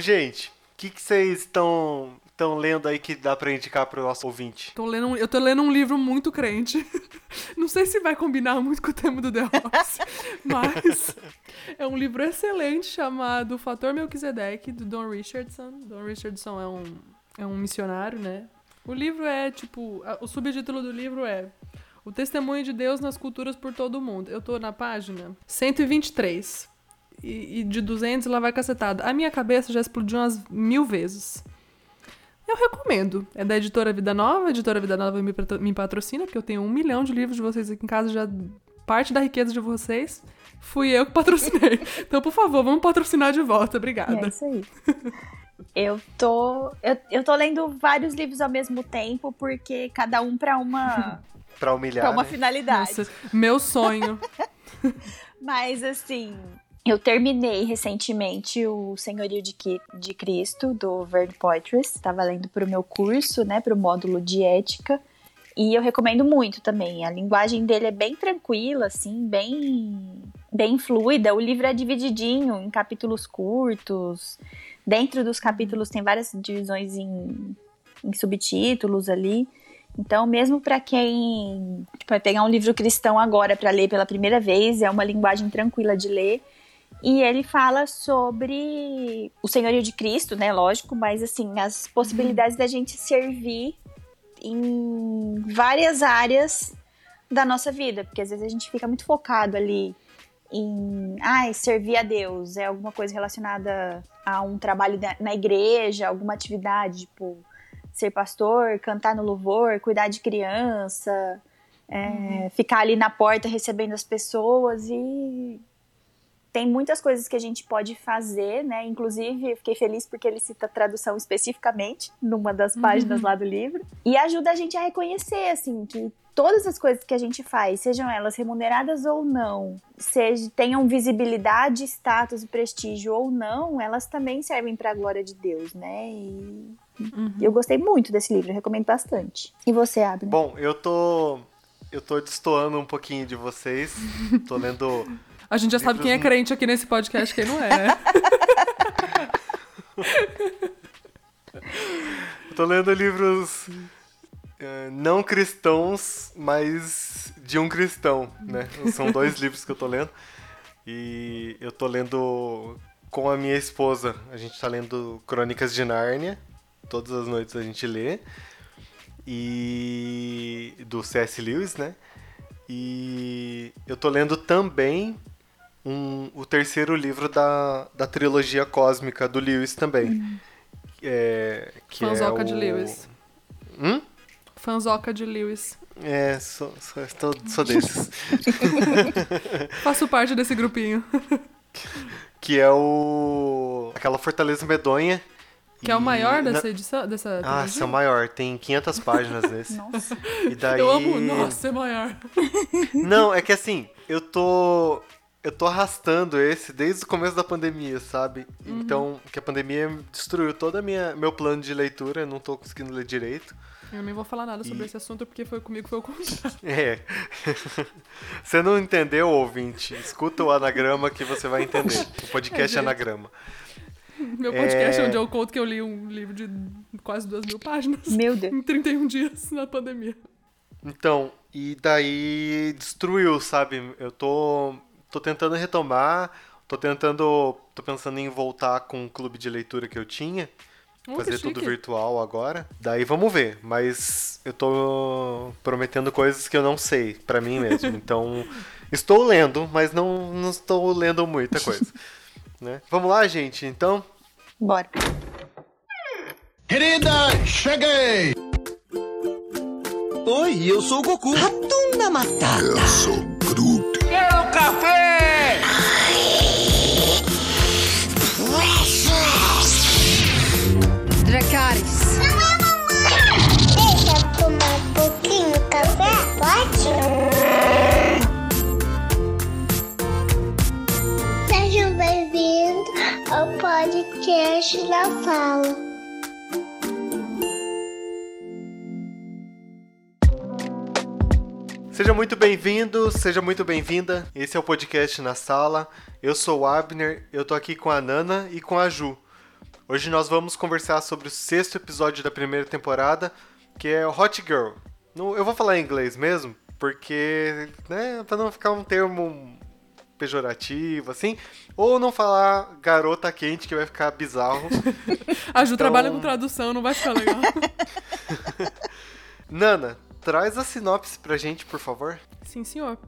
Gente, o que, vocês estão estão lendo aí que dá pra indicar pro nosso ouvinte? Tô lendo eu tô lendo um livro muito crente. Não sei se vai combinar muito com o tema do The Office, mas é um livro excelente chamado Fator Melquisedeque, do Don Richardson. Don Richardson é um, é um missionário, né? O livro é, tipo, o subtítulo do livro é O Testemunho de Deus nas Culturas por Todo o Mundo. Eu tô na página 123. E, e de 200 lá vai cacetada. A minha cabeça já explodiu umas mil vezes. Eu recomendo. É da editora Vida Nova. A editora Vida Nova me, me patrocina, porque eu tenho um milhão de livros de vocês aqui em casa, já parte da riqueza de vocês. Fui eu que patrocinei. Então, por favor, vamos patrocinar de volta. Obrigada. É isso aí. Eu tô, eu, eu tô lendo vários livros ao mesmo tempo, porque cada um para uma. pra humilhar. Pra uma né? finalidade. Nossa, meu sonho. Mas, assim, eu terminei recentemente o Senhorio de, de Cristo, do Verde Poitras. Estava lendo para o meu curso, né, para o módulo de ética. E eu recomendo muito também. A linguagem dele é bem tranquila, assim, bem, bem fluida. O livro é divididinho em capítulos curtos. Dentro dos capítulos tem várias divisões em, em subtítulos ali. Então, mesmo para quem tipo, vai pegar um livro cristão agora para ler pela primeira vez, é uma linguagem tranquila de ler. E ele fala sobre o senhorio de Cristo, né? Lógico, mas assim, as possibilidades da gente servir em várias áreas da nossa vida, porque às vezes a gente fica muito focado ali em ah, servir a Deus, é alguma coisa relacionada a um trabalho na igreja, alguma atividade, tipo ser pastor, cantar no louvor, cuidar de criança, é, uhum. ficar ali na porta recebendo as pessoas e tem muitas coisas que a gente pode fazer, né? Inclusive, eu fiquei feliz porque ele cita a tradução especificamente numa das páginas uhum. lá do livro. E ajuda a gente a reconhecer, assim, que todas as coisas que a gente faz, sejam elas remuneradas ou não, seja, tenham visibilidade, status e prestígio ou não, elas também servem para a glória de Deus, né? E uhum. eu gostei muito desse livro, recomendo bastante. E você, Abner? Bom, eu tô eu tô destoando um pouquinho de vocês. tô lendo a gente já sabe quem é crente aqui nesse podcast, quem não é, né? tô lendo livros uh, não cristãos, mas de um cristão, né? São dois livros que eu tô lendo. E eu tô lendo com a minha esposa. A gente tá lendo Crônicas de Nárnia. Todas as noites a gente lê. E. do C.S. Lewis, né? E eu tô lendo também um, o terceiro livro da, da trilogia cósmica do Lewis também. Hum. É, que Fanzoca é o... de Lewis. Hum? Fanzoca de Lewis. É, sou, sou, sou, sou desses. Faço parte desse grupinho. Que é o. aquela Fortaleza Medonha. Que e... é o maior dessa Na... edição? Dessa ah, esse é o maior. Tem 500 páginas nesse. Nossa. E daí... Eu amo. Nossa, é maior. Não, é que assim, eu tô eu tô arrastando esse desde o começo da pandemia, sabe? Uhum. Então, que a pandemia destruiu todo minha meu plano de leitura, eu não tô conseguindo ler direito. Eu nem vou falar nada sobre e... esse assunto porque foi comigo foi o contrário. É. você não entendeu, ouvinte? Escuta o anagrama que você vai entender. O podcast é, anagrama. Meu podcast é... onde eu conto que eu li um livro de quase duas mil páginas. Meu Deus. Em 31 dias na pandemia. Então, e daí destruiu, sabe? Eu tô tô tentando retomar, tô tentando, tô pensando em voltar com o clube de leitura que eu tinha, oh, fazer tudo virtual agora. Daí vamos ver, mas eu tô prometendo coisas que eu não sei para mim mesmo. Então, estou lendo, mas não, não estou lendo muita coisa. né? Vamos lá, gente, então? Bora. Querida, cheguei! Oi, eu sou o Goku. Ratunda Matata. Eu sou podcast da Fala. Seja muito bem-vindo, seja muito bem-vinda. Esse é o podcast na sala. Eu sou o Abner, eu tô aqui com a Nana e com a Ju. Hoje nós vamos conversar sobre o sexto episódio da primeira temporada, que é Hot Girl. Eu vou falar em inglês mesmo, porque, né, pra não ficar um termo pejorativo, assim, ou não falar garota quente, que vai ficar bizarro. A Ju Então- trabalha com tradução, não vai ficar legal. Nana, traz a sinopse pra gente, por favor. Sim, senhor.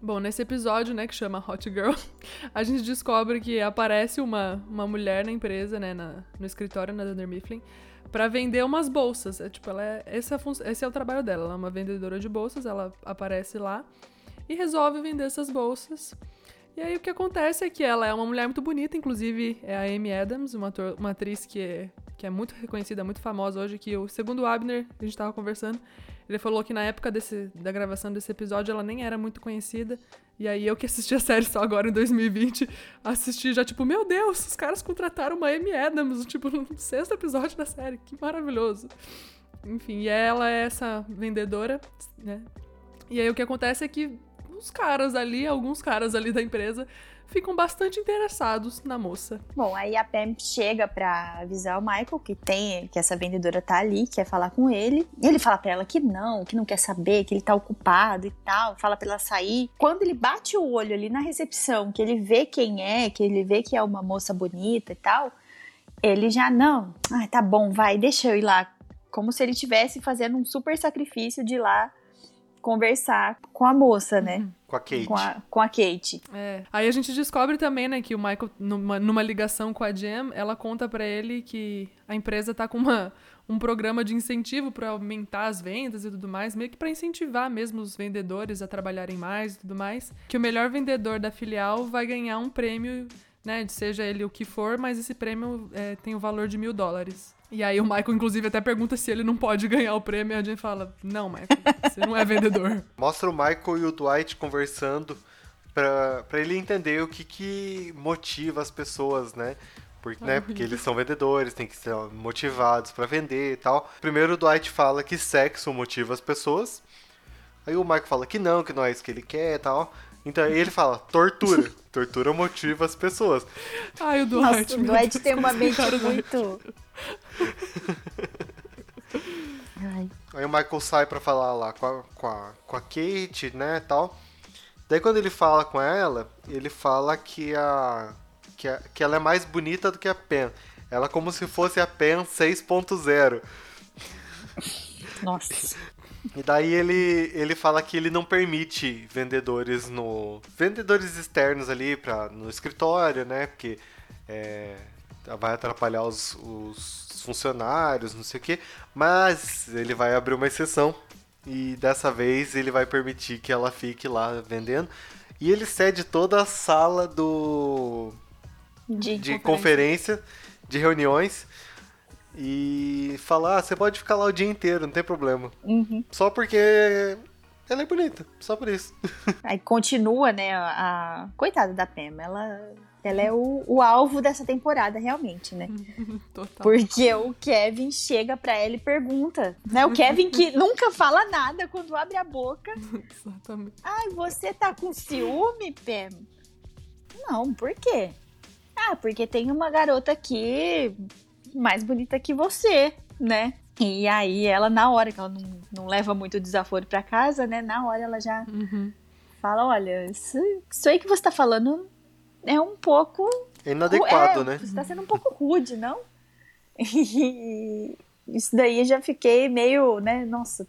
Bom, nesse episódio, né, que chama Hot Girl, a gente descobre que aparece uma, uma mulher na empresa, né, na- no escritório na Dunder Mifflin, pra vender umas bolsas. É, tipo, ela é, esse, é esse é o trabalho dela. Ela é uma vendedora de bolsas, ela aparece lá e resolve vender essas bolsas. E aí o que acontece é que ela é uma mulher muito bonita, inclusive é a Amy Adams, uma, ator- uma atriz que é, que é muito reconhecida, muito famosa hoje, que o segundo Abner, a gente tava conversando, ele falou que na época desse, da gravação desse episódio ela nem era muito conhecida. E aí eu que assisti a série só agora em 2020, assisti já tipo, meu Deus, os caras contrataram uma Amy Adams, tipo, no sexto episódio da série, que maravilhoso. Enfim, e ela é essa vendedora, né? E aí o que acontece é que os caras ali, alguns caras ali da empresa, ficam bastante interessados na moça. Bom, aí a Pam chega pra avisar o Michael que tem, que essa vendedora tá ali, quer falar com ele. Ele fala pra ela que não, que não quer saber, que ele tá ocupado e tal, fala pra ela sair. Quando ele bate o olho ali na recepção, que ele vê quem é, que ele vê que é uma moça bonita e tal, ele já não, ah, tá bom, vai, deixa eu ir lá. Como se ele estivesse fazendo um super sacrifício de ir lá conversar com a moça, né? Com a Kate. Com a, com a Kate. É. Aí a gente descobre também, né, que o Michael, numa, numa ligação com a Jam, ela conta pra ele que a empresa tá com uma, um programa de incentivo pra aumentar as vendas e tudo mais, meio que pra incentivar mesmo os vendedores a trabalharem mais e tudo mais. Que o melhor vendedor da filial vai ganhar um prêmio, né, seja ele o que for, mas esse prêmio é, tem o valor de mil dólares. E aí o Michael, inclusive, até pergunta se ele não pode ganhar o prêmio, e a Jam fala, não, Michael, você não é vendedor. Mostra o Michael e o Dwight conversando pra ele entender o que, que motiva as pessoas, né? Porque, né? Porque eles são vendedores, tem que ser motivados pra vender e tal. Primeiro o Dwight fala que sexo motiva as pessoas. Aí o Michael fala que não, que não é isso que ele quer e tal. Então ele fala, tortura. Tortura motiva as pessoas. Ai, o Nossa, Dwight. o Deus, tem uma mente muito. Aí o Michael sai pra falar lá com a, com a, com a Kate, né, tal. Daí quando ele fala com ela, ele fala que a, que a que ela é mais bonita do que a Pen. Ela é como se fosse a Pen 6.0. Nossa. E daí ele, ele fala que ele não permite vendedores no vendedores externos ali para no escritório, né? Porque é, vai atrapalhar os, os funcionários, não sei o quê. Mas ele vai abrir uma exceção e dessa vez ele vai permitir que ela fique lá vendendo. E ele cede toda a sala do De, de conferência, de reuniões e falar, ah, você pode ficar lá o dia inteiro, não tem problema. Uhum. Só porque ela é bonita, só por isso. Aí continua, né? A, coitada da Pam, ela, ela é o, o alvo dessa temporada, realmente, né? Total. Porque o Kevin chega pra ela e pergunta, né? O Kevin que nunca fala nada quando abre a boca. Exatamente. Ai, você tá com ciúme, Pam? Não, por quê? Ah, porque tem uma garota aqui mais bonita que você, né? E aí ela, na hora, que ela não, não leva muito desaforo pra casa, né? Na hora ela já Uhum. fala, olha, isso, isso aí que você tá falando é um pouco... Inadequado, é, né? Você tá sendo um pouco rude, não? E isso daí eu já fiquei meio, né? Nossa,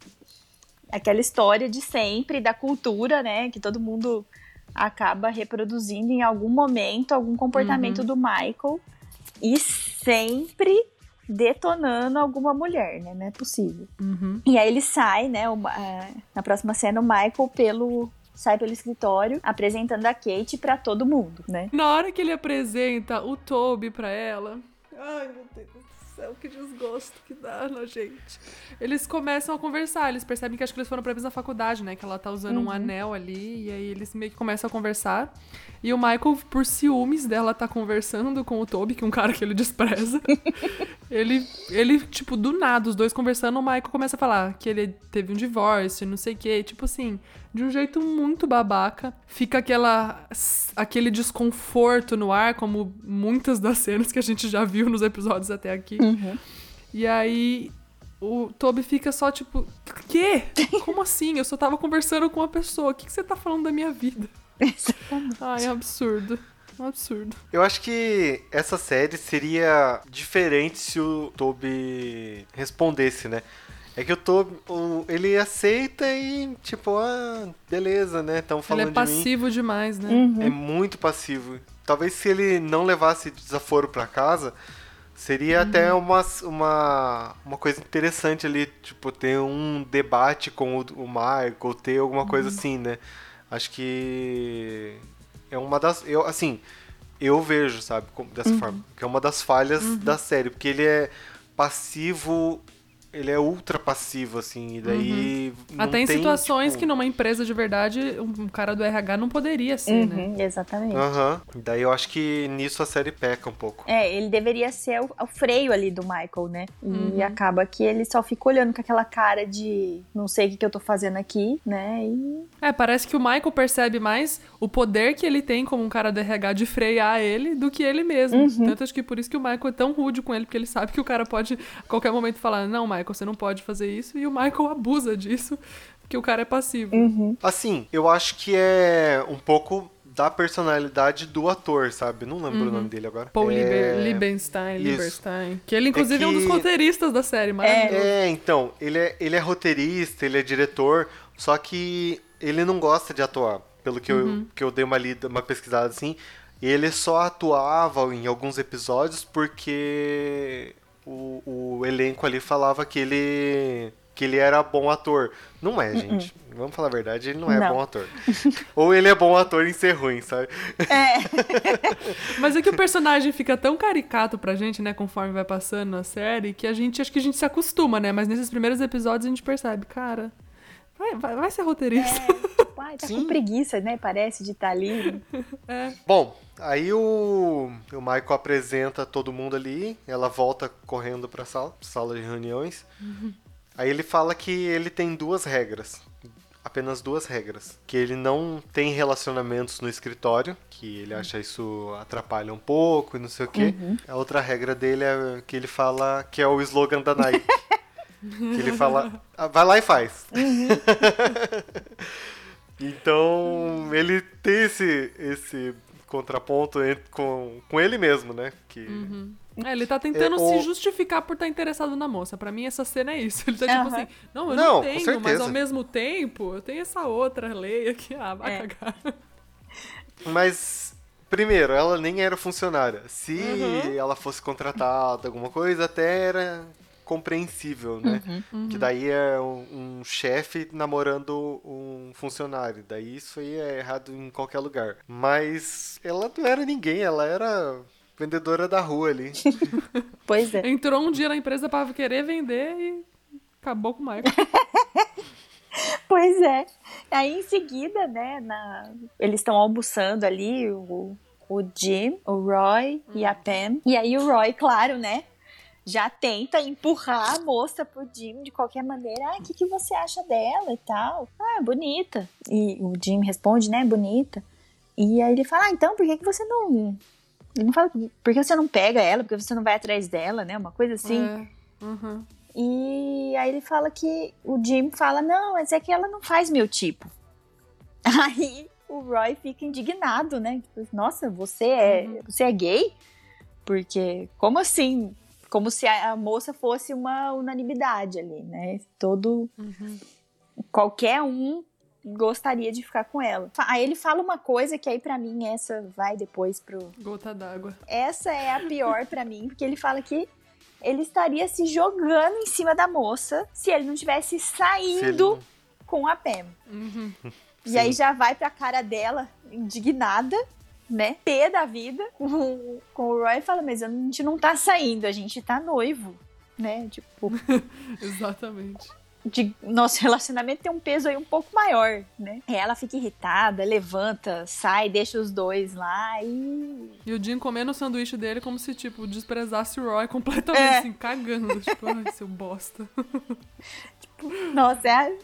aquela história de sempre, da cultura, né? Que todo mundo acaba reproduzindo em algum momento, algum comportamento Uhum. do Michael. E sempre detonando alguma mulher, né? Não é possível. Uhum. E aí ele sai, né? o- a- na próxima cena, o Michael pelo sai pelo escritório apresentando a Kate pra todo mundo, né? Na hora que ele apresenta o Toby pra ela. Ai, meu Deus. Céu, que desgosto que dá na gente. Eles começam a conversar, eles percebem que acho que eles foram pra mesma faculdade, né? Que ela tá usando um anel ali, e aí eles meio que começam a conversar. E o Michael, por ciúmes dela, tá conversando com o Toby, que é um cara que ele despreza. ele, ele, tipo, do nada, os dois conversando, o Michael começa a falar que ele teve um divórcio, não sei o quê. Tipo assim, de um jeito muito babaca. Fica aquela, aquele desconforto no ar, como muitas das cenas que a gente já viu nos episódios até aqui. E aí o Toby fica só tipo, quê? Como assim? Eu só tava conversando com uma pessoa. O que, que você tá falando da minha vida? Ai, é absurdo. Um absurdo. Eu acho que essa série seria diferente se o Toby respondesse, né? É que o Toby, o- ele aceita e, tipo, ah, beleza, né? Estão Ele falando é de mim. passivo demais, né? É muito passivo. Talvez se ele não levasse desaforo pra casa, seria até uma, uma, uma coisa interessante ali, tipo, ter um debate com o, o Michael, ter alguma coisa assim, né? Acho que é uma das. Eu, assim, eu vejo, sabe, dessa forma. Que é uma das falhas da série, porque ele é passivo. Ele é ultra passivo, assim, e daí. não Até em tem, situações tipo, que numa empresa de verdade, um cara do RH não poderia ser, né? Uhum, exatamente. Aham. Daí eu acho que nisso a série peca um pouco. É, ele deveria ser o, o freio ali do Michael, né? E Uhum. acaba que ele só fica olhando com aquela cara de não sei o que, que eu tô fazendo aqui, né? E É, parece que o Michael percebe mais o poder que ele tem como um cara do RH de frear ele do que ele mesmo. Uhum. Tanto acho que por isso que o Michael é tão rude com ele, porque ele sabe que o cara pode a qualquer momento falar: Não, Michael, você não pode fazer isso. E o Michael abusa disso, porque o cara é passivo. Uhum. Assim, eu acho que é um pouco da personalidade do ator, sabe? Não lembro o nome dele agora. Paul é... Liebenstein. Que ele, inclusive, é, um dos que- roteiristas da série, maravilhoso. É, então, ele é, ele é roteirista, ele é diretor, só que ele não gosta de atuar, pelo que, eu, que eu dei uma lida, uma pesquisada assim. Ele só atuava em alguns episódios porque o, o elenco ali falava que ele que ele era bom ator. Não é, gente. Vamos falar a verdade, ele não é Não. bom ator. Ou ele é bom ator em ser ruim, sabe? Mas é que o personagem fica tão caricato pra gente, né, conforme vai passando a série, que a gente, acho que a gente se acostuma, né? Mas nesses primeiros episódios a gente percebe, cara, vai, vai, vai ser roteirista. tipo, ai, tá Sim. com preguiça, né? Parece de estar ali. Bom, aí o, o Michael apresenta todo mundo ali, ela volta correndo pra sala, sala de reuniões. Aí ele fala que ele tem duas regras. Apenas duas regras. Que ele não tem relacionamentos no escritório, que ele acha isso atrapalha um pouco e não sei o quê. A outra regra dele é que ele fala que é o slogan da Nike. que ele fala, "Ah, vai lá e faz. Então, ele tem esse, esse contraponto entre- com, com ele mesmo, né? Que, É, ele tá tentando É, se o- justificar por estar interessado na moça. Pra mim, essa cena é isso. Ele tá tipo Aham. assim, não, eu Não, não, tenho, mas ao mesmo tempo, eu tenho essa outra lei aqui. Ah, vai É. cagar. Mas, primeiro, ela nem era funcionária. Se Uhum. ela fosse contratada, alguma coisa, até era compreensível, né? Uhum. Que daí é um, um chefe namorando um funcionário. Daí isso aí é errado em qualquer lugar. Mas ela não era ninguém, ela era vendedora da rua ali. Pois é. Entrou um dia na empresa pra querer vender e acabou com o Michael. Pois é. Aí em seguida, né, na... eles estão almoçando ali, o, o Jim, o Roy e a Pam. E aí o Roy, claro, né, já tenta empurrar a moça pro Jim de qualquer maneira. Ah, o que, que você acha dela e tal? Ah, bonita. E o Jim responde, né, bonita. E aí ele fala, ah, então por que, que você não... Ele não fala, por que você não pega ela? Por que você não vai atrás dela, né? Uma coisa assim. É. Uhum. E aí ele fala que o Jim fala: Não, mas é que ela não faz meu tipo. Aí o Roy fica indignado, né? Tipo, Nossa, você é, você é gay? Porque, como assim? Como se a, moça fosse uma unanimidade ali, né? Todo. Qualquer um gostaria de ficar com ela. Aí ele fala uma coisa que aí pra mim essa vai depois pro, Gota d'água. essa é a pior pra mim, porque ele fala que ele estaria se jogando em cima da moça se ele não tivesse saindo com a Pam. Uhum. E Sim. aí já vai pra cara dela, indignada, né, pé da vida com, com o Roy e fala, mas a gente não tá saindo, a gente tá noivo, né? Tipo, Exatamente. de, nosso relacionamento tem um peso aí um pouco maior, né? E ela fica irritada, levanta, sai, deixa os dois lá e. E o Jim comendo o sanduíche dele como se, tipo, desprezasse o Roy completamente, É. assim, cagando. Tipo, ai, seu bosta. Nossa, é,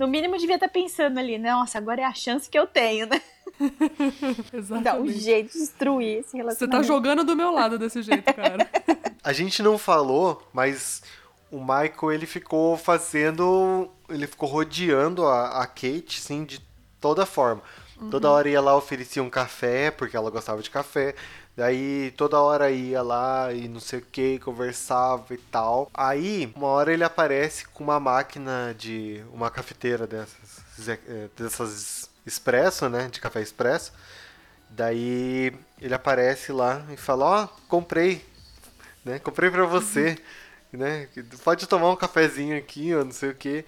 no mínimo devia estar pensando ali, né? Nossa, agora é a chance que eu tenho, né? Dá um Exatamente. jeito de destruir esse Você relacionamento. tá jogando do meu lado desse jeito, cara. A gente não falou, mas o Michael ele ficou fazendo. Ele ficou rodeando a, a Kate, sim, de toda forma. Toda hora ia lá, oferecia um café, porque ela gostava de café. Daí toda hora ia lá e não sei o que, conversava e tal. Aí, uma hora ele aparece com uma máquina de. uma cafeteira dessas. eh, dessas expresso, né? De café expresso. Daí ele aparece lá e fala, ó, comprei, né? Comprei pra você, né? Pode tomar um cafezinho aqui, ou não sei o que.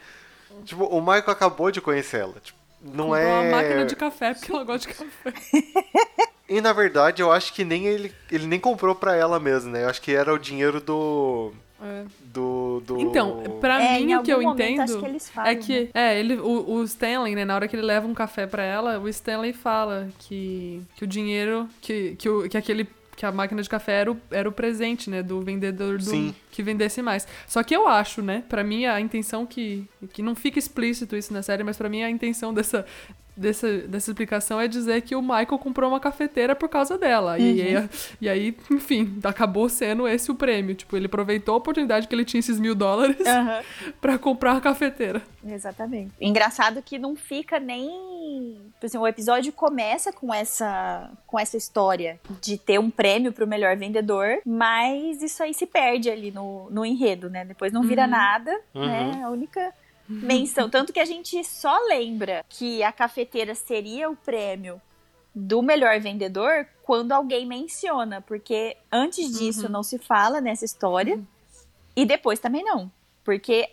Tipo, o Michael acabou de conhecer ela. Tipo, não Comprou é. uma máquina de café, porque ela gosta de café. E na verdade, eu acho que nem ele, ele nem comprou pra ela mesmo, né? Eu acho que era o dinheiro do. É. Do. do... Então, pra É, mim, o que eu momento, entendo que eles falam, é que, é, ele, o, o Stanley, né, na hora que ele leva um café pra ela, o Stanley fala que, que o dinheiro, que, que, o, que aquele que a máquina de café era o, era o presente, né, do vendedor do, Sim. que vendesse mais. Só que eu acho, né, pra mim a intenção que, que não fica explícito isso na série, mas pra mim a intenção dessa, dessa, dessa explicação é dizer que o Michael comprou uma cafeteira por causa dela. E, aí, e aí, enfim, acabou sendo esse o prêmio. Tipo, ele aproveitou a oportunidade que ele tinha esses mil dólares Aham. pra comprar uma cafeteira. Exatamente. Engraçado que não fica nem. Tipo assim, o episódio começa com essa, com essa história de ter um prêmio pro melhor vendedor, mas isso aí se perde ali no, no enredo, né? Depois não vira nada, né? A única menção. Tanto que a gente só lembra que a cafeteira seria o prêmio do melhor vendedor quando alguém menciona, porque antes disso não se fala nessa história e depois também não, porque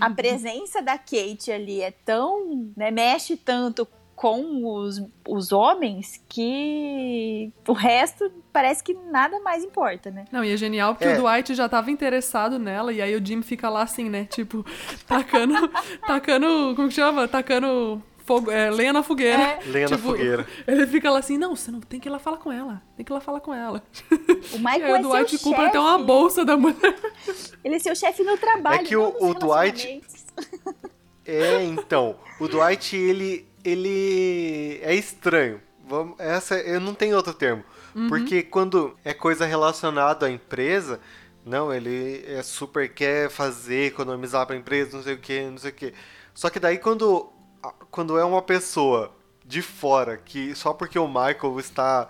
a presença da Kate ali é tão, né, mexe tanto com os, os homens que o resto parece que nada mais importa, né? Não, e é genial porque É. o Dwight já tava interessado nela, e aí o Jim fica lá assim, né? Tipo, tacando. tacando. Como que chama? Tacando fogo, é, lenha na fogueira. É. Lenha na Tipo, fogueira. Ele fica lá assim, não, você não tem que ir lá falar com ela. Tem que ir lá falar com ela. O E Michael aí o é Dwight seu compra chefe. até uma bolsa da mulher. Ele é seu chefe no trabalho. É que o- o Dwight-. É, então. O Dwight, ele. Ele é estranho. Vamos, essa, eu não tenho outro termo. Porque quando é coisa relacionada à empresa, não, ele é super quer fazer, economizar pra empresa, não sei o que, não sei o que. Só que daí quando, quando é uma pessoa de fora, que só porque o Michael está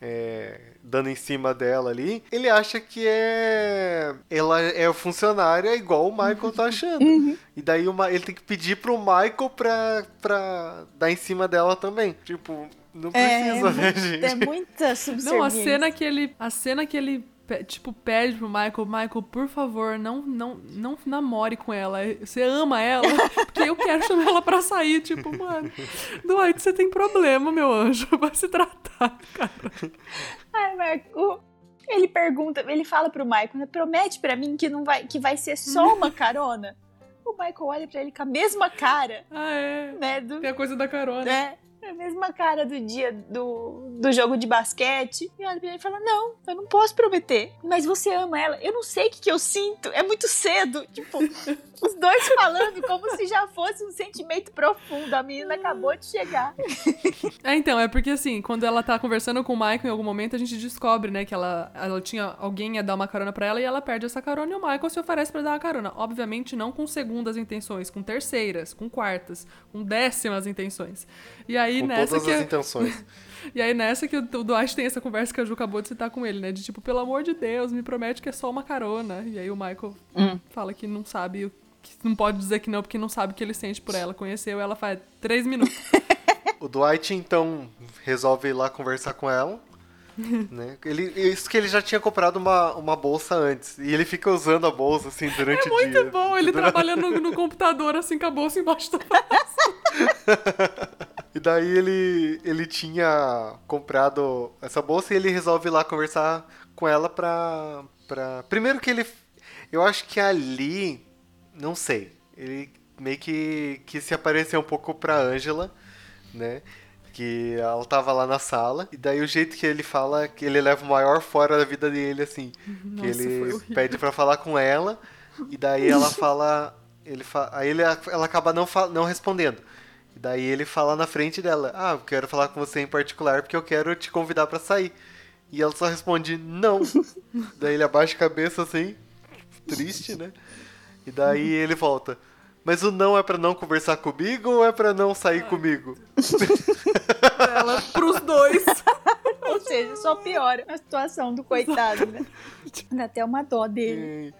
é, dando em cima dela ali, ele acha que é. Ela é funcionária igual o Michael tá achando. E daí o Ma- ele tem que pedir pro Michael pra, pra dar em cima dela também. Tipo, não precisa, né, gente? É muita subserviência. Não, a cena que ele. A cena que ele. Tipo, pede pro Michael, Michael, por favor, não, não, não namore com ela. Você ama ela? Porque eu quero chamar ela pra sair. Tipo, mano, Dwight, você tem problema, meu anjo. Vai se tratar, cara. Ai, Marco, ele pergunta, ele fala pro Michael, né, promete pra mim que não vai, que vai ser só uma carona. O Michael olha pra ele com a mesma cara, Ah, é. né, do, Tem a coisa da carona. né, a mesma cara do dia do, do jogo de basquete. E olha pra ele e fala, não, eu não posso prometer. Mas você ama ela. Eu não sei o que, que eu sinto. É muito cedo. Tipo, os dois falando como se já fosse um sentimento profundo. A menina acabou de chegar. É, então, é porque assim, quando ela tá conversando com o Michael em algum momento, a gente descobre, né, que ela, ela tinha alguém ia dar uma carona pra ela e ela perde essa carona e o Michael se oferece pra dar uma carona. Obviamente não com segundas intenções, com terceiras, com quartas, com décimas intenções. E aí Com nessa todas que as é- intenções. e aí nessa que o Dwight tem essa conversa que a Ju acabou de citar com ele, né, de tipo, pelo amor de Deus, me promete que é só uma carona. E aí o Michael fala que não sabe que não pode dizer que não, porque não sabe o que ele sente por ela. Conheceu ela faz três minutos. O Dwight, então, resolve ir lá conversar com ela. né? ele, isso que ele já tinha comprado uma, uma bolsa antes. E ele fica usando a bolsa, assim, durante o dia. É Muito bom, ele Durante- trabalhando no, no computador, assim, com a bolsa embaixo do braço. E daí ele, ele tinha comprado essa bolsa e ele resolve ir lá conversar com ela pra, pra... Primeiro que ele... Eu acho que ali... Não sei. Ele meio que, que se aparecer um pouco pra Angela, né? Que ela tava lá na sala. E daí o jeito que ele fala, que ele leva o maior fora da vida dele, assim. Nossa, que ele pede pra falar com ela. E daí ela fala... Ele fa... Aí ele, ela acaba não, fa... não respondendo. Daí ele fala na frente dela: Ah, eu quero falar com você em particular porque eu quero te convidar pra sair. E ela só responde: Não. daí ele abaixa a cabeça assim, triste, né? E daí ele volta: Mas o não é pra não conversar comigo ou é pra não sair comigo? Ela pros dois. Ou seja, só piora a situação do coitado, né? Dá até uma dó dele E-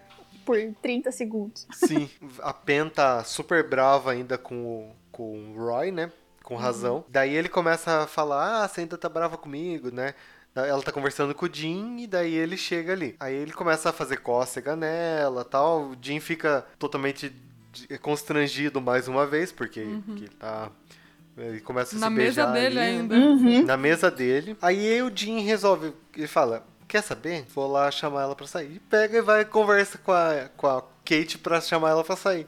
por 30 segundos. Sim, a Pen tá super brava ainda com o, com o Roy, né? Com razão. Daí ele começa a falar: Ah, você ainda tá brava comigo, né? Ela tá conversando com o Jim e daí ele chega ali. Aí ele começa a fazer cócega nela tal. O Jim fica totalmente constrangido mais uma vez, porque que ele tá. Ele começa a Na se mesa beijar dele ali, ainda. na mesa dele. Aí o Jim resolve, ele fala, quer saber? Vou lá chamar ela pra sair. E pega e vai e conversa com a, com a Kate pra chamar ela pra sair.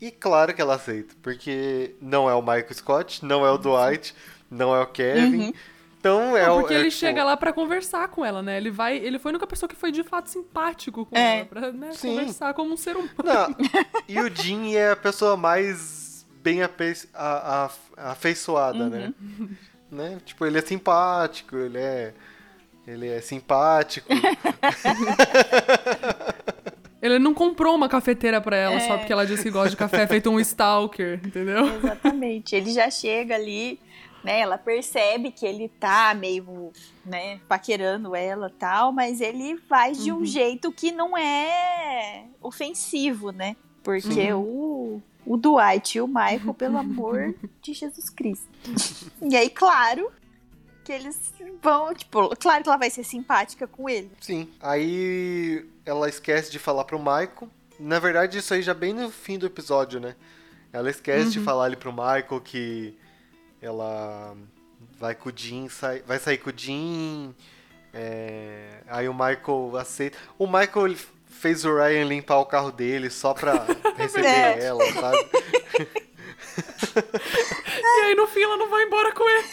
E claro que ela aceita, porque não é o Michael Scott, não é o Dwight, não é o Kevin. Então é o. Porque é, ele tipo, chega lá pra conversar com ela, né? Ele vai, ele foi a única pessoa que foi de fato simpático com É. ela, pra né, conversar como um ser humano. Não, e o Jim é a pessoa mais bem ape- a- a- afeiçoada, né? né? Tipo, ele é simpático, ele é. Ele é simpático. Ele não comprou uma cafeteira pra ela É. só porque ela disse que gosta de café, feito um stalker, entendeu? Exatamente. Ele já chega ali, né? Ela percebe que ele tá meio, né, paquerando ela tal, mas ele faz de um jeito que não é ofensivo, né? Porque o, o Dwight e o Michael, pelo amor de Jesus Cristo. E aí, claro, que eles vão, tipo, claro que ela vai ser simpática com ele. Sim. Aí ela esquece de falar pro Michael. Na verdade, isso aí já bem no fim do episódio, né? Ela esquece de falar ali pro Michael que ela vai com o Jim, sai, vai sair com o Jim. é, Aí o Michael aceita. O Michael ele fez o Ryan limpar o carro dele só pra receber É. ela, sabe? E aí no fim ela não vai embora com ele.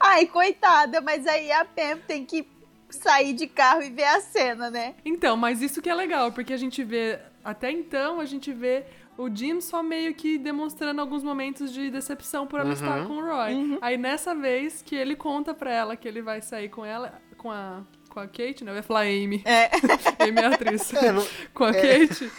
Ai, coitada, mas aí a Pam tem que sair de carro e ver a cena, né? Então, mas isso que é legal, porque a gente vê, até então, a gente vê o Jim só meio que demonstrando alguns momentos de decepção por ela estar com o Roy. Aí nessa vez que ele conta pra ela que ele vai sair com ela, com a, com a Kate, né? Eu ia falar Amy. É. Amy é a atriz. É, não- com a é. Kate.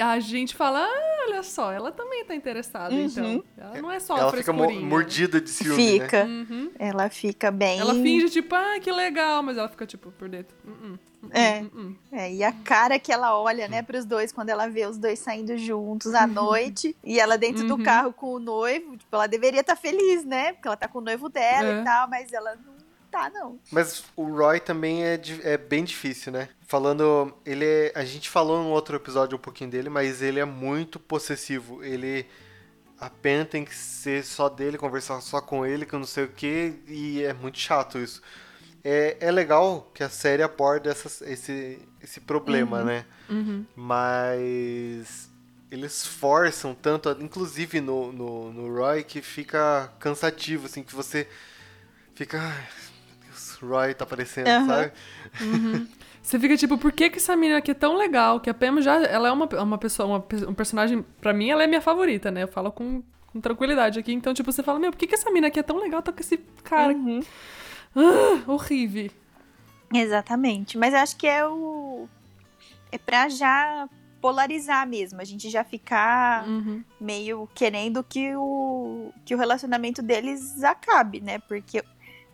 A gente fala, ah, olha só, ela também tá interessada, então. Ela não é só ela fica mordida de ciúme, né? Fica. Uhum. Ela fica bem. Ela finge, tipo, ah, que legal, mas ela fica, tipo, por dentro. "Uh-uh, uh-uh, É. uh-uh." É, e a cara que ela olha, né, pros dois quando ela vê os dois saindo juntos à noite e ela dentro do Uhum. carro com o noivo, tipo, ela deveria estar feliz, né? Porque ela tá com o noivo dela É. e tal, mas ela não tá, não. Mas o Roy também é, é bem difícil, né? Falando, ele é, a gente falou no outro episódio um pouquinho dele, mas ele é muito possessivo. Ele a Pen tem que ser só dele, conversar só com ele, que eu não sei o que, e é muito chato isso. É, é legal que a série aborda essas- esse, esse problema, né? Uhum. Mas eles forçam tanto, inclusive no, no, no Roy, que fica cansativo, assim, que você fica. Roy tá aparecendo, Aham. sabe? Você fica tipo, por que, que essa menina aqui é tão legal? Que a Pam já. Ela é uma, uma pessoa, uma, um personagem. Pra mim, ela é minha favorita, né? Eu falo com, com tranquilidade aqui. Então, tipo, você fala, meu, por que, que essa menina aqui é tão legal? Tá com esse cara. Uhum. Ah, horrível. Exatamente. Mas eu acho que é o. É pra já polarizar mesmo. A gente já ficar Uhum. meio querendo que o, que o relacionamento deles acabe, né? Porque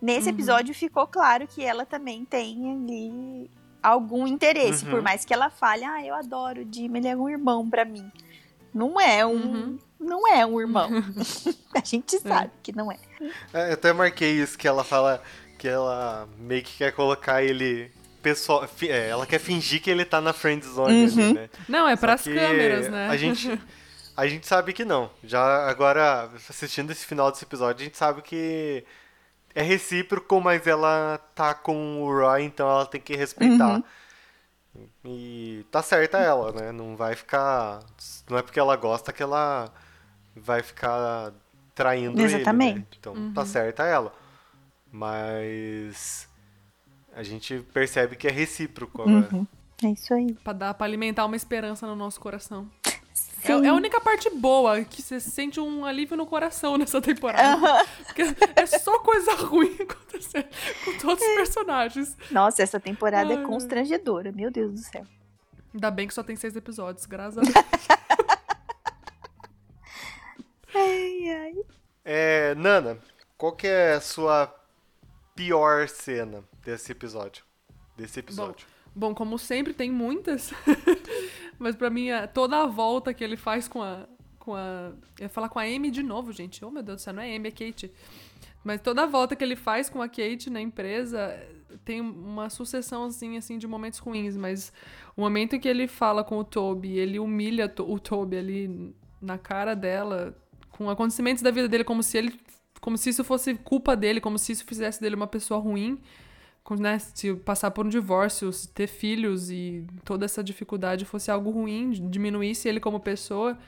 nesse Uhum. episódio ficou claro que ela também tem ali algum interesse, Uhum. por mais que ela fale, ah, eu adoro o Jim, ele é um irmão pra mim. Não é um, Uhum. não é um irmão. A gente sabe que não é. É, eu até marquei isso, que ela fala que ela meio que quer colocar ele. Pessoal, é, ela quer fingir que ele tá na friend zone ali, Uhum. né? Não, é pras que câmeras, né? A gente, A gente sabe que não. Já agora, assistindo esse final desse episódio, a gente sabe que é recíproco, mas ela tá com o Roy, então ela tem que respeitar. E tá certa ela, né? Não vai ficar. Não é porque ela gosta que ela vai ficar traindo ele. Né? Exatamente. Então tá certa ela. Mas. A gente percebe que é recíproco agora. Uhum. É isso aí. Pra, dar, pra alimentar uma esperança no nosso coração. É, Sim. é a única parte boa, que você sente um alívio no coração nessa temporada. Porque é só coisa ruim acontecendo com todos os personagens. Nossa, essa temporada Ai. é constrangedora, meu Deus do céu. Ainda bem que só tem seis episódios, graças a Deus. Ai, ai. É, Nana, qual que é a sua pior cena desse episódio? Desse episódio. Bom, como sempre, tem muitas. Mas pra mim, é toda a volta que ele faz com a. Com a. Eu ia falar com a Amy de novo, gente. Oh, meu Deus do céu, não é Amy, é Kate. Mas toda a volta que ele faz com a Kate na empresa tem uma sucessãozinha assim de momentos ruins, mas o momento que ele fala com o Toby, ele humilha o Toby ali na cara dela, com acontecimentos da vida dele como se ele como se isso fosse culpa dele, como se isso fizesse dele uma pessoa ruim né, se passar por um divórcio, se ter filhos e toda essa dificuldade fosse algo ruim, diminuísse ele como pessoa,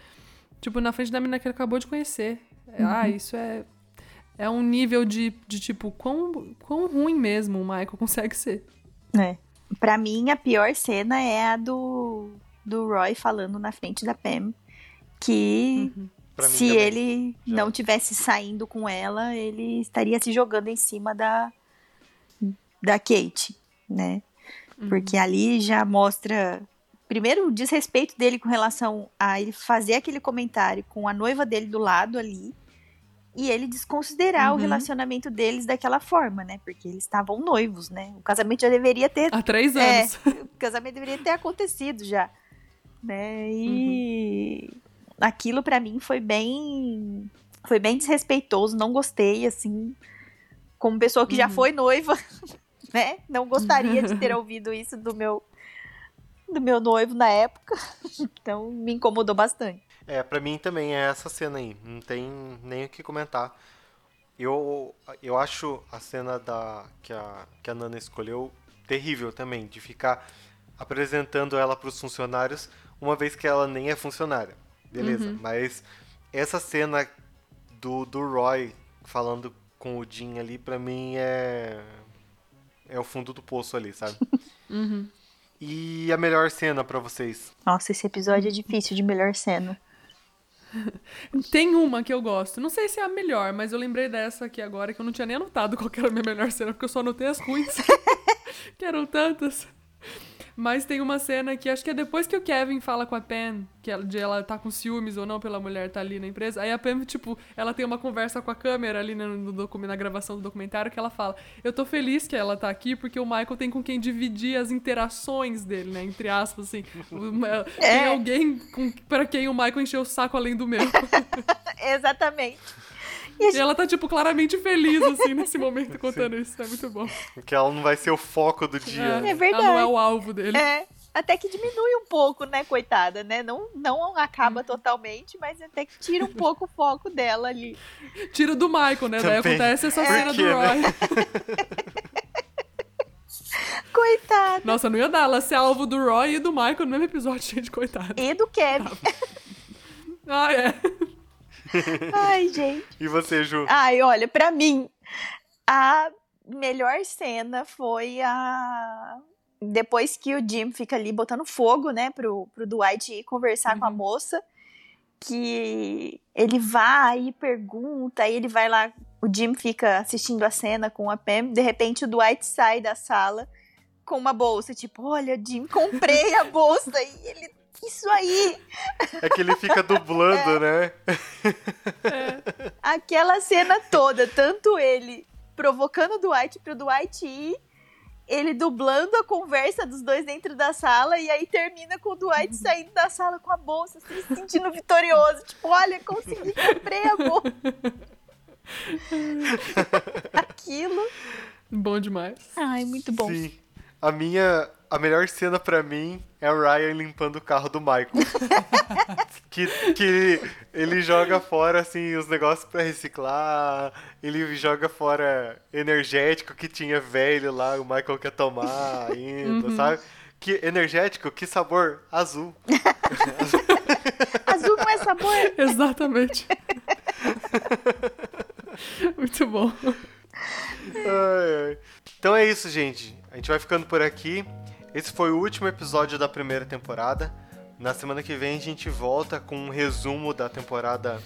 tipo, na frente da menina que ele acabou de conhecer. Ah, isso é é um nível de, de tipo, quão, quão ruim mesmo o Michael consegue ser. É. Pra mim, a pior cena é a do, do Roy falando na frente da Pam que mim se também. ele Já. não tivesse saindo com ela, ele estaria se jogando em cima da, da Kate, né? Porque ali já mostra. Primeiro, o desrespeito dele com relação a ele fazer aquele comentário com a noiva dele do lado ali. E ele desconsiderar o Uhum. relacionamento deles daquela forma, né? Porque eles estavam noivos, né? O casamento já deveria ter Há três é, anos. o casamento deveria ter acontecido já, né? E aquilo pra mim foi bem foi bem desrespeitoso, não gostei assim, como pessoa que já Uhum. foi noiva, né? Não gostaria de ter ouvido isso do meu do meu noivo na época. Então me incomodou bastante. É, pra mim também é essa cena aí. Não tem nem o que comentar. Eu, eu acho a cena da que a, que a Nana escolheu terrível também, de ficar apresentando ela pros funcionários, uma vez que ela nem é funcionária. Beleza, mas essa cena do, do Roy falando com o Jim ali, pra mim é. É o fundo do poço ali, sabe? E a melhor cena pra vocês? Nossa, esse episódio é difícil de melhor cena. Tem uma que eu gosto. Não sei se é a melhor, mas eu lembrei dessa aqui agora, que eu não tinha nem anotado qual que era a minha melhor cena, porque eu só anotei as ruins. que eram tantas. Mas tem uma cena que acho que é depois que o Kevin fala com a Pam, que ela, de ela tá com ciúmes ou não pela mulher tá ali na empresa. Aí a Pam, tipo, ela tem uma conversa com a câmera ali no, no na gravação do documentário que ela fala: Eu tô feliz que ela tá aqui porque o Michael tem com quem dividir as interações dele, né? Entre aspas, assim. Uma- Tem É. alguém com, pra quem o Michael encheu o saco além do meu. Exatamente. E ela tá, tipo, claramente feliz, assim, nesse momento, contando isso. É muito bom. Porque ela não vai ser o foco do dia. É, né? verdade. Ela não é o alvo dele. É, até que diminui um pouco, né, coitada, né? Não, não acaba totalmente, mas até que tira um pouco o foco dela ali. Tira do Michael, né? Daí Também. acontece essa Por cena quê, do né? Roy. Coitada. Nossa, não ia dar ela ser alvo do Roy e do Michael no mesmo episódio, gente, coitado. E do Kevin. Ah, é. Ai, gente. E você, Ju? Ai, olha, pra mim, a melhor cena foi a. Depois que o Jim fica ali botando fogo, né, pro, pro Dwight ir conversar com a moça, que ele vai e pergunta, aí ele vai lá, o Jim fica assistindo a cena com a Pam, de repente o Dwight sai da sala com uma bolsa, tipo, olha, Jim, comprei a bolsa, e ele, isso aí, É que ele fica dublando, né? aquela cena toda, tanto ele provocando o Dwight pro Dwight ir, ele dublando a conversa dos dois dentro da sala e aí termina com o Dwight saindo da sala com a bolsa, assim, se sentindo vitorioso, tipo, olha, consegui, comprei a bolsa. Aquilo. Bom demais. Ai, muito bom. Sim. A minha, a melhor cena pra mim é o Ryan limpando o carro do Michael. que, que ele joga fora, assim, os negócios pra reciclar. Ele joga fora energético que tinha velho lá, o Michael quer tomar ainda, sabe? Que energético, que sabor? Azul. Azul não é sabor. Exatamente. Muito bom. Ai, ai. Então é isso, gente. A gente vai ficando por aqui. Esse foi o último episódio da primeira temporada. Na semana que vem a gente volta com um resumo da temporada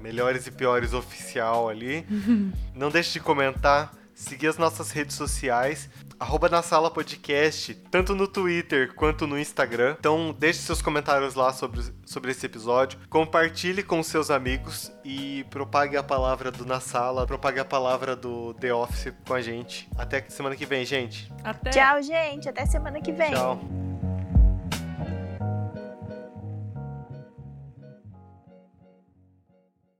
Melhores e Piores oficial ali. Não deixe de comentar, seguir as nossas redes sociais, arroba na sala podcast, tanto no Twitter quanto no Instagram. Então deixe seus comentários lá sobre, sobre esse episódio, compartilhe com seus amigos e propague a palavra do Na Sala, propague a palavra do The Office com a gente. Até semana que vem, gente. Até. Tchau, gente. Até semana que vem. Tchau.